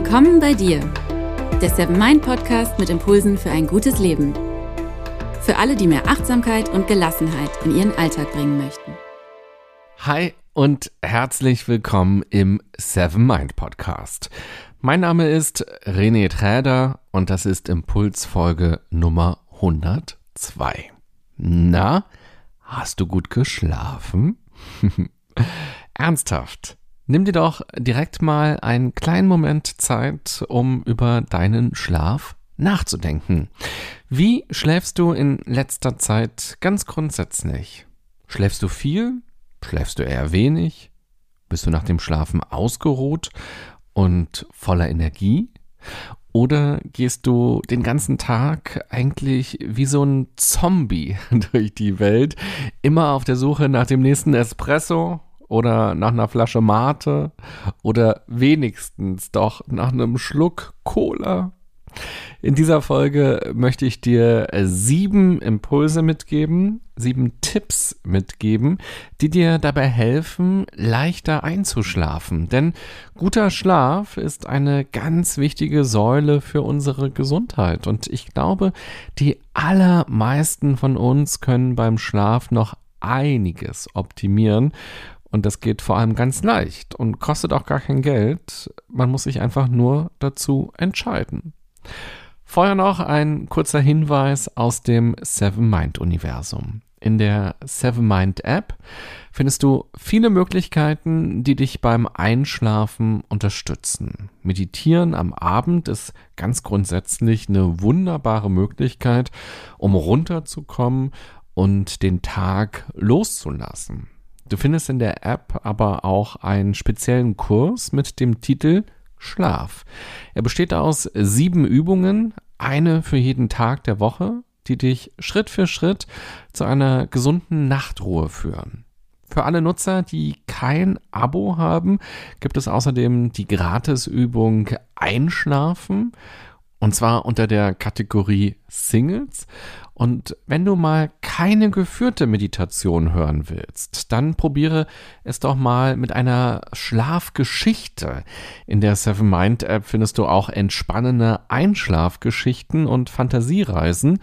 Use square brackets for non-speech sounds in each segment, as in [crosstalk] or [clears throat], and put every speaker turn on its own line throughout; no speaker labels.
Willkommen bei dir, der Seven Mind Podcast mit Impulsen für ein gutes Leben. Für alle, die mehr Achtsamkeit und Gelassenheit in ihren Alltag bringen möchten.
Hi und herzlich willkommen im Seven Mind Podcast. Mein Name ist René Träder und das ist Impulsfolge Nummer 102. Na, hast du gut geschlafen? [laughs] Ernsthaft. Nimm dir doch direkt mal einen kleinen Moment Zeit, um über deinen Schlaf nachzudenken. Wie schläfst du in letzter Zeit ganz grundsätzlich? Schläfst du viel? Schläfst du eher wenig? Bist du nach dem Schlafen ausgeruht und voller Energie? Oder gehst du den ganzen Tag eigentlich wie so ein Zombie [laughs] durch die Welt, immer auf der Suche nach dem nächsten Espresso oder nach einer Flasche Mate oder wenigstens doch nach einem Schluck Cola. In dieser Folge möchte ich dir sieben Impulse mitgeben, sieben Tipps mitgeben, die dir dabei helfen, leichter einzuschlafen. Denn guter Schlaf ist eine ganz wichtige Säule für unsere Gesundheit. Und ich glaube, die allermeisten von uns können beim Schlaf noch einiges optimieren. Und das geht vor allem ganz leicht und kostet auch gar kein Geld. Man muss sich einfach nur dazu entscheiden. Vorher noch ein kurzer Hinweis aus dem Seven Mind Universum. In der Seven Mind App findest du viele Möglichkeiten, die dich beim Einschlafen unterstützen. Meditieren am Abend ist ganz grundsätzlich eine wunderbare Möglichkeit, um runterzukommen und den Tag loszulassen. Du findest in der App aber auch einen speziellen Kurs mit dem Titel Schlaf. Er besteht aus sieben Übungen, eine für jeden Tag der Woche, die dich Schritt für Schritt zu einer gesunden Nachtruhe führen. Für alle Nutzer, die kein Abo haben, gibt es außerdem die Gratisübung Einschlafen und zwar unter der Kategorie Singles. Und wenn du mal keine geführte Meditation hören willst, dann probiere es doch mal mit einer Schlafgeschichte. In der Seven Mind App findest du auch entspannende Einschlafgeschichten und Fantasiereisen.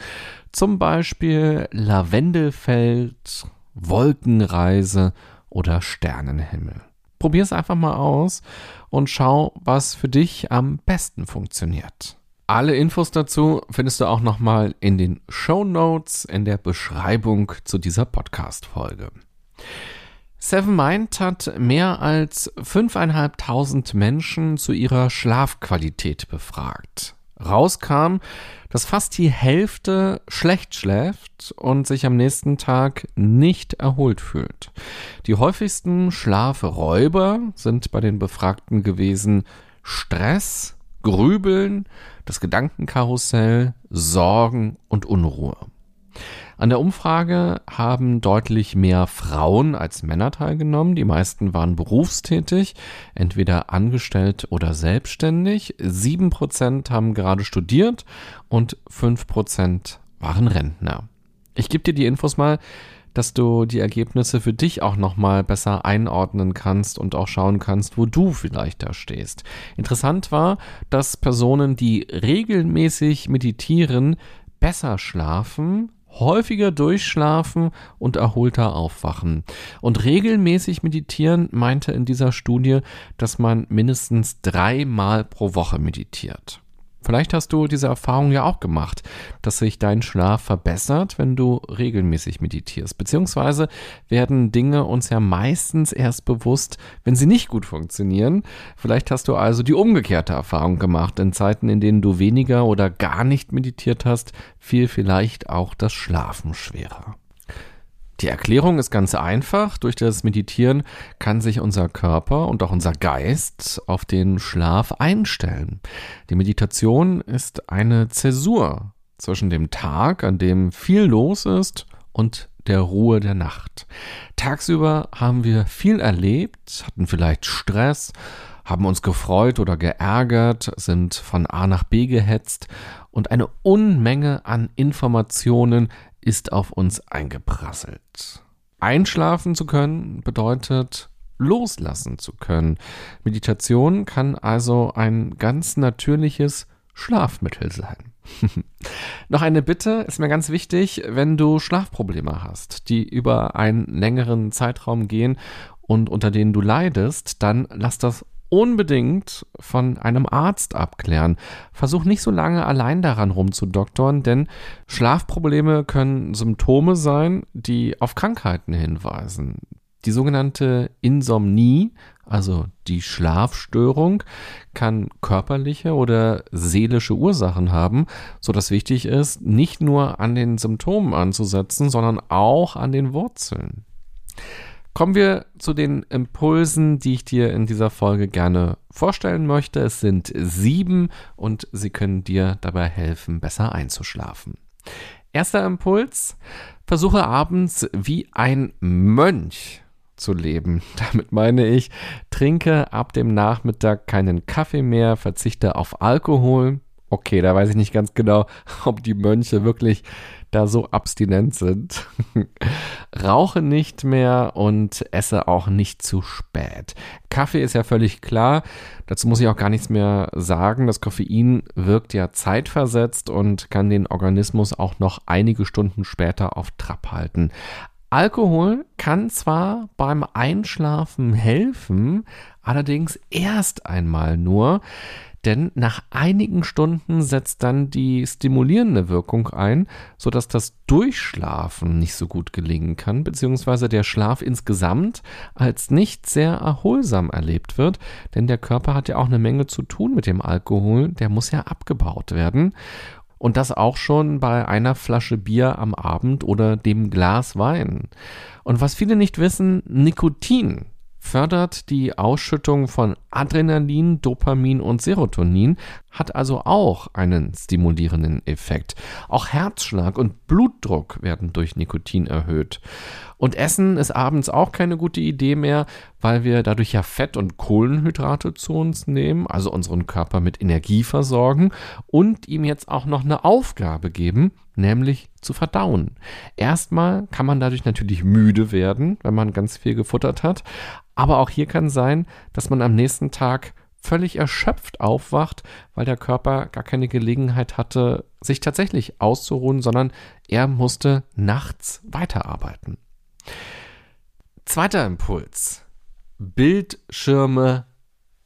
Zum Beispiel Lavendelfeld, Wolkenreise oder Sternenhimmel. Probier es einfach mal aus und schau, was für dich am besten funktioniert. Alle Infos dazu findest du auch nochmal in den Show Notes in der Beschreibung zu dieser Podcast-Folge. Seven Mind hat mehr als 5.500 Menschen zu ihrer Schlafqualität befragt. Rauskam, dass fast die Hälfte schlecht schläft und sich am nächsten Tag nicht erholt fühlt. Die häufigsten Schlafräuber sind bei den Befragten gewesen Stress, Grübeln, das Gedankenkarussell, Sorgen und Unruhe. An der Umfrage haben deutlich mehr Frauen als Männer teilgenommen. Die meisten waren berufstätig, entweder angestellt oder selbstständig. Sieben Prozent haben gerade studiert und fünf Prozent waren Rentner. Ich gebe dir die Infos mal dass du die Ergebnisse für dich auch nochmal besser einordnen kannst und auch schauen kannst, wo du vielleicht da stehst. Interessant war, dass Personen, die regelmäßig meditieren, besser schlafen, häufiger durchschlafen und erholter aufwachen. Und regelmäßig meditieren meinte in dieser Studie, dass man mindestens dreimal pro Woche meditiert. Vielleicht hast du diese Erfahrung ja auch gemacht, dass sich dein Schlaf verbessert, wenn du regelmäßig meditierst. Beziehungsweise werden Dinge uns ja meistens erst bewusst, wenn sie nicht gut funktionieren. Vielleicht hast du also die umgekehrte Erfahrung gemacht. In Zeiten, in denen du weniger oder gar nicht meditiert hast, fiel vielleicht auch das Schlafen schwerer. Die Erklärung ist ganz einfach. Durch das Meditieren kann sich unser Körper und auch unser Geist auf den Schlaf einstellen. Die Meditation ist eine Zäsur zwischen dem Tag, an dem viel los ist, und der Ruhe der Nacht. Tagsüber haben wir viel erlebt, hatten vielleicht Stress, haben uns gefreut oder geärgert, sind von A nach B gehetzt und eine Unmenge an Informationen ist auf uns eingeprasselt. Einschlafen zu können bedeutet loslassen zu können. Meditation kann also ein ganz natürliches Schlafmittel sein. [laughs] Noch eine Bitte ist mir ganz wichtig, wenn du Schlafprobleme hast, die über einen längeren Zeitraum gehen und unter denen du leidest, dann lass das unbedingt von einem Arzt abklären. Versuch nicht so lange allein daran rumzudoktoren, denn Schlafprobleme können Symptome sein, die auf Krankheiten hinweisen. Die sogenannte Insomnie, also die Schlafstörung, kann körperliche oder seelische Ursachen haben, so dass wichtig ist, nicht nur an den Symptomen anzusetzen, sondern auch an den Wurzeln. Kommen wir zu den Impulsen, die ich dir in dieser Folge gerne vorstellen möchte. Es sind sieben und sie können dir dabei helfen, besser einzuschlafen. Erster Impuls, versuche abends wie ein Mönch zu leben. [laughs] Damit meine ich, trinke ab dem Nachmittag keinen Kaffee mehr, verzichte auf Alkohol. Okay, da weiß ich nicht ganz genau, [laughs] ob die Mönche wirklich da so abstinent sind. [laughs] Rauche nicht mehr und esse auch nicht zu spät. Kaffee ist ja völlig klar. Dazu muss ich auch gar nichts mehr sagen. Das Koffein wirkt ja zeitversetzt und kann den Organismus auch noch einige Stunden später auf Trab halten. Alkohol kann zwar beim Einschlafen helfen, allerdings erst einmal nur, denn nach einigen Stunden setzt dann die stimulierende Wirkung ein, sodass das Durchschlafen nicht so gut gelingen kann, beziehungsweise der Schlaf insgesamt als nicht sehr erholsam erlebt wird, denn der Körper hat ja auch eine Menge zu tun mit dem Alkohol, der muss ja abgebaut werden. Und das auch schon bei einer Flasche Bier am Abend oder dem Glas Wein. Und was viele nicht wissen, Nikotin fördert die Ausschüttung von Adrenalin, Dopamin und Serotonin, hat also auch einen stimulierenden Effekt. Auch Herzschlag und Blutdruck werden durch Nikotin erhöht. Und Essen ist abends auch keine gute Idee mehr, weil wir dadurch ja Fett und Kohlenhydrate zu uns nehmen, also unseren Körper mit Energie versorgen und ihm jetzt auch noch eine Aufgabe geben, nämlich zu verdauen. Erstmal kann man dadurch natürlich müde werden, wenn man ganz viel gefuttert hat, aber auch hier kann sein, dass man am nächsten Tag völlig erschöpft aufwacht, weil der Körper gar keine Gelegenheit hatte, sich tatsächlich auszuruhen, sondern er musste nachts weiterarbeiten. Zweiter Impuls. Bildschirme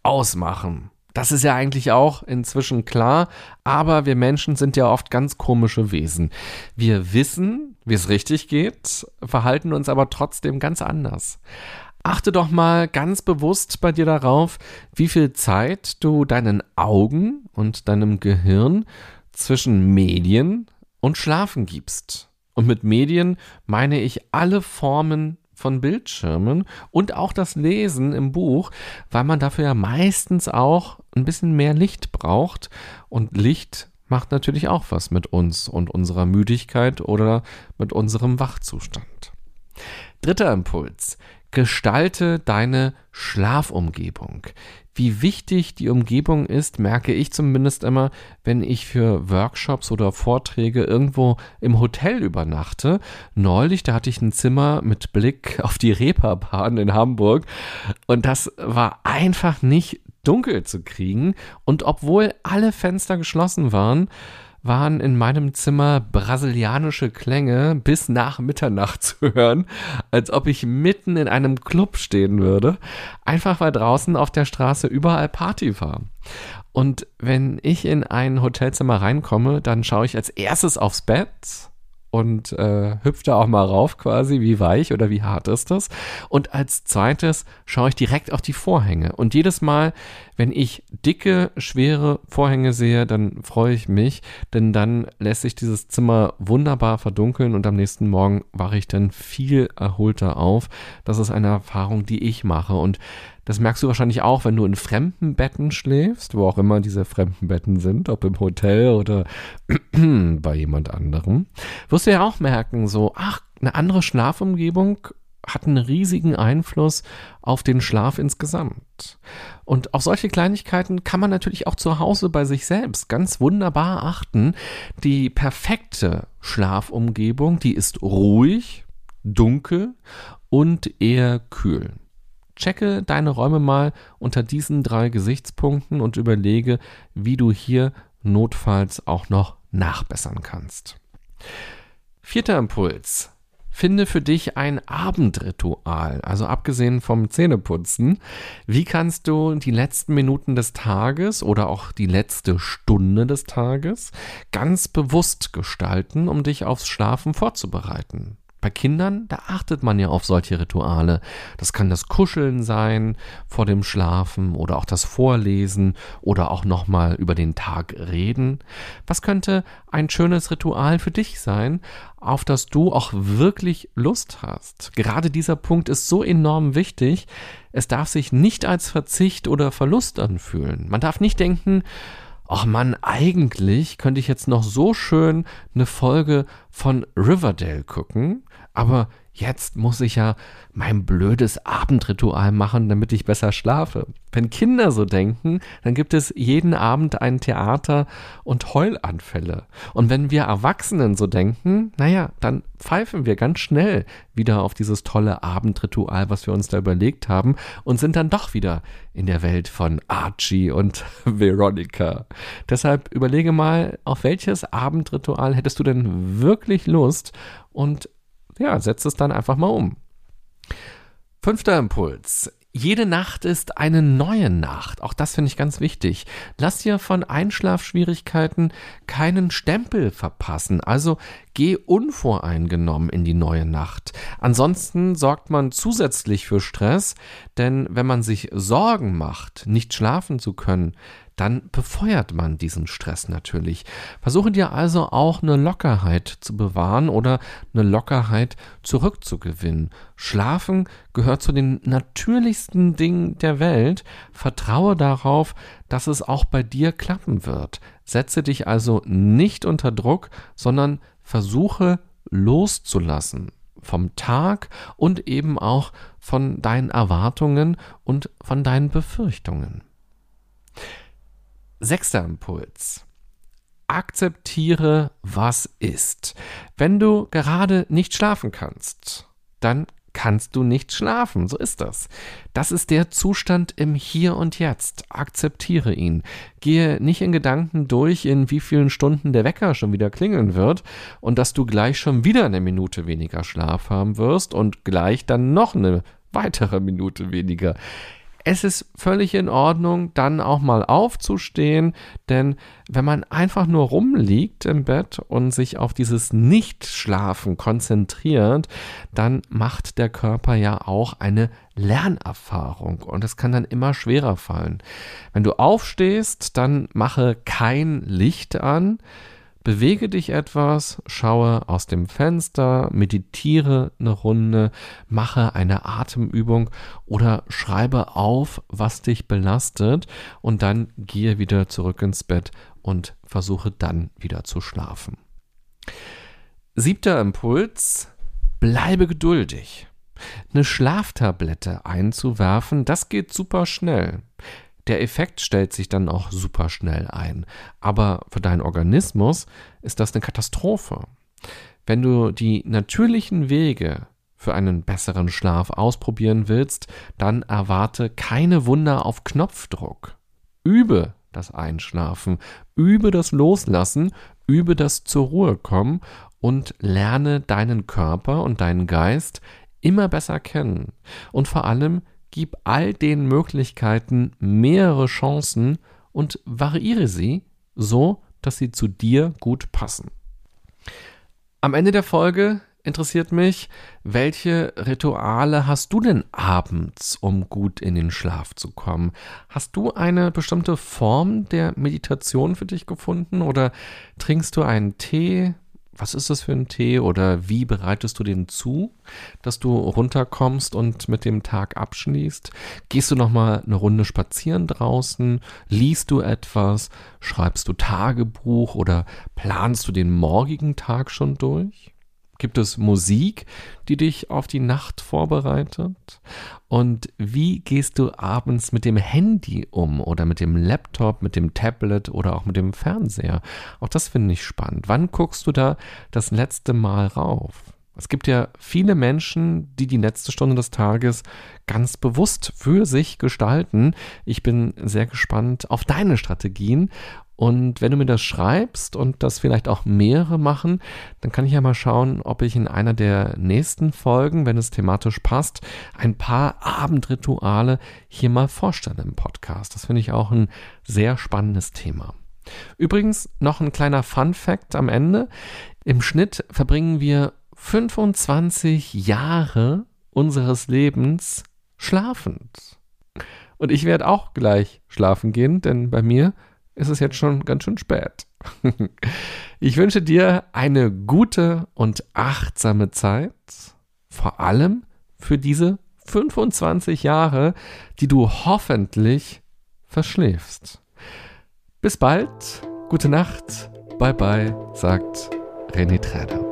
ausmachen. Das ist ja eigentlich auch inzwischen klar, aber wir Menschen sind ja oft ganz komische Wesen. Wir wissen, wie es richtig geht, verhalten uns aber trotzdem ganz anders. Achte doch mal ganz bewusst bei dir darauf, wie viel Zeit du deinen Augen und deinem Gehirn zwischen Medien und Schlafen gibst. Und mit Medien meine ich alle Formen von Bildschirmen und auch das Lesen im Buch, weil man dafür ja meistens auch ein bisschen mehr Licht braucht. Und Licht macht natürlich auch was mit uns und unserer Müdigkeit oder mit unserem Wachzustand. Dritter Impuls. Gestalte deine Schlafumgebung. Wie wichtig die Umgebung ist, merke ich zumindest immer, wenn ich für Workshops oder Vorträge irgendwo im Hotel übernachte. Neulich, da hatte ich ein Zimmer mit Blick auf die Reeperbahn in Hamburg und das war einfach nicht dunkel zu kriegen. Und obwohl alle Fenster geschlossen waren, waren in meinem Zimmer brasilianische Klänge bis nach Mitternacht [laughs] zu hören, als ob ich mitten in einem Club stehen würde, einfach weil draußen auf der Straße überall Party war. Und wenn ich in ein Hotelzimmer reinkomme, dann schaue ich als erstes aufs Bett und äh, hüpft da auch mal rauf quasi, wie weich oder wie hart ist das. Und als zweites schaue ich direkt auf die Vorhänge. Und jedes Mal, wenn ich dicke, schwere Vorhänge sehe, dann freue ich mich, denn dann lässt sich dieses Zimmer wunderbar verdunkeln und am nächsten Morgen wache ich dann viel erholter auf. Das ist eine Erfahrung, die ich mache und das merkst du wahrscheinlich auch, wenn du in fremden Betten schläfst, wo auch immer diese fremden Betten sind, ob im Hotel oder [clears throat] bei jemand anderem. Wirst du ja auch merken, so, ach, eine andere Schlafumgebung hat einen riesigen Einfluss auf den Schlaf insgesamt. Und auf solche Kleinigkeiten kann man natürlich auch zu Hause bei sich selbst ganz wunderbar achten. Die perfekte Schlafumgebung, die ist ruhig, dunkel und eher kühl. Checke deine Räume mal unter diesen drei Gesichtspunkten und überlege, wie du hier notfalls auch noch nachbessern kannst. Vierter Impuls. Finde für dich ein Abendritual, also abgesehen vom Zähneputzen. Wie kannst du die letzten Minuten des Tages oder auch die letzte Stunde des Tages ganz bewusst gestalten, um dich aufs Schlafen vorzubereiten? Bei Kindern, da achtet man ja auf solche Rituale. Das kann das Kuscheln sein vor dem Schlafen oder auch das Vorlesen oder auch nochmal über den Tag reden. Was könnte ein schönes Ritual für dich sein, auf das du auch wirklich Lust hast? Gerade dieser Punkt ist so enorm wichtig. Es darf sich nicht als Verzicht oder Verlust anfühlen. Man darf nicht denken, ach man, eigentlich könnte ich jetzt noch so schön eine Folge von Riverdale gucken aber jetzt muss ich ja mein blödes Abendritual machen, damit ich besser schlafe. Wenn Kinder so denken, dann gibt es jeden Abend ein Theater und Heulanfälle. Und wenn wir Erwachsenen so denken, naja, dann pfeifen wir ganz schnell wieder auf dieses tolle Abendritual, was wir uns da überlegt haben, und sind dann doch wieder in der Welt von Archie und [laughs] Veronica. Deshalb überlege mal, auf welches Abendritual hättest du denn wirklich Lust und ja, setzt es dann einfach mal um. Fünfter Impuls. Jede Nacht ist eine neue Nacht. Auch das finde ich ganz wichtig. Lass dir von Einschlafschwierigkeiten keinen Stempel verpassen. Also geh unvoreingenommen in die neue Nacht. Ansonsten sorgt man zusätzlich für Stress, denn wenn man sich Sorgen macht, nicht schlafen zu können, dann befeuert man diesen Stress natürlich. Versuche dir also auch eine Lockerheit zu bewahren oder eine Lockerheit zurückzugewinnen. Schlafen gehört zu den natürlichsten Dingen der Welt. Vertraue darauf, dass es auch bei dir klappen wird. Setze dich also nicht unter Druck, sondern versuche loszulassen vom Tag und eben auch von deinen Erwartungen und von deinen Befürchtungen. Sechster Impuls. Akzeptiere, was ist. Wenn du gerade nicht schlafen kannst, dann kannst du nicht schlafen. So ist das. Das ist der Zustand im Hier und Jetzt. Akzeptiere ihn. Gehe nicht in Gedanken durch, in wie vielen Stunden der Wecker schon wieder klingeln wird und dass du gleich schon wieder eine Minute weniger Schlaf haben wirst und gleich dann noch eine weitere Minute weniger es ist völlig in Ordnung, dann auch mal aufzustehen, denn wenn man einfach nur rumliegt im Bett und sich auf dieses Nichtschlafen konzentriert, dann macht der Körper ja auch eine Lernerfahrung und es kann dann immer schwerer fallen. Wenn du aufstehst, dann mache kein Licht an, Bewege dich etwas, schaue aus dem Fenster, meditiere eine Runde, mache eine Atemübung oder schreibe auf, was dich belastet und dann gehe wieder zurück ins Bett und versuche dann wieder zu schlafen. Siebter Impuls, bleibe geduldig. Eine Schlaftablette einzuwerfen, das geht super schnell. Der Effekt stellt sich dann auch super schnell ein. Aber für deinen Organismus ist das eine Katastrophe. Wenn du die natürlichen Wege für einen besseren Schlaf ausprobieren willst, dann erwarte keine Wunder auf Knopfdruck. Übe das Einschlafen, übe das Loslassen, übe das zur Ruhe kommen und lerne deinen Körper und deinen Geist immer besser kennen. Und vor allem Gib all den Möglichkeiten mehrere Chancen und variiere sie so, dass sie zu dir gut passen. Am Ende der Folge interessiert mich, welche Rituale hast du denn abends, um gut in den Schlaf zu kommen? Hast du eine bestimmte Form der Meditation für dich gefunden oder trinkst du einen Tee, was ist das für ein Tee oder wie bereitest du den zu, dass du runterkommst und mit dem Tag abschließt? Gehst du noch mal eine Runde spazieren draußen? Liest du etwas? Schreibst du Tagebuch oder planst du den morgigen Tag schon durch? Gibt es Musik, die dich auf die Nacht vorbereitet? Und wie gehst du abends mit dem Handy um oder mit dem Laptop, mit dem Tablet oder auch mit dem Fernseher? Auch das finde ich spannend. Wann guckst du da das letzte Mal rauf? Es gibt ja viele Menschen, die die letzte Stunde des Tages ganz bewusst für sich gestalten. Ich bin sehr gespannt auf deine Strategien. Und wenn du mir das schreibst und das vielleicht auch mehrere machen, dann kann ich ja mal schauen, ob ich in einer der nächsten Folgen, wenn es thematisch passt, ein paar Abendrituale hier mal vorstelle im Podcast. Das finde ich auch ein sehr spannendes Thema. Übrigens noch ein kleiner Fun fact am Ende. Im Schnitt verbringen wir 25 Jahre unseres Lebens schlafend. Und ich werde auch gleich schlafen gehen, denn bei mir ist es jetzt schon ganz schön spät. [laughs] Ich wünsche dir eine gute und achtsame Zeit, vor allem für diese 25 Jahre, die du hoffentlich verschläfst. Bis bald, gute Nacht, bye bye, sagt René Träder.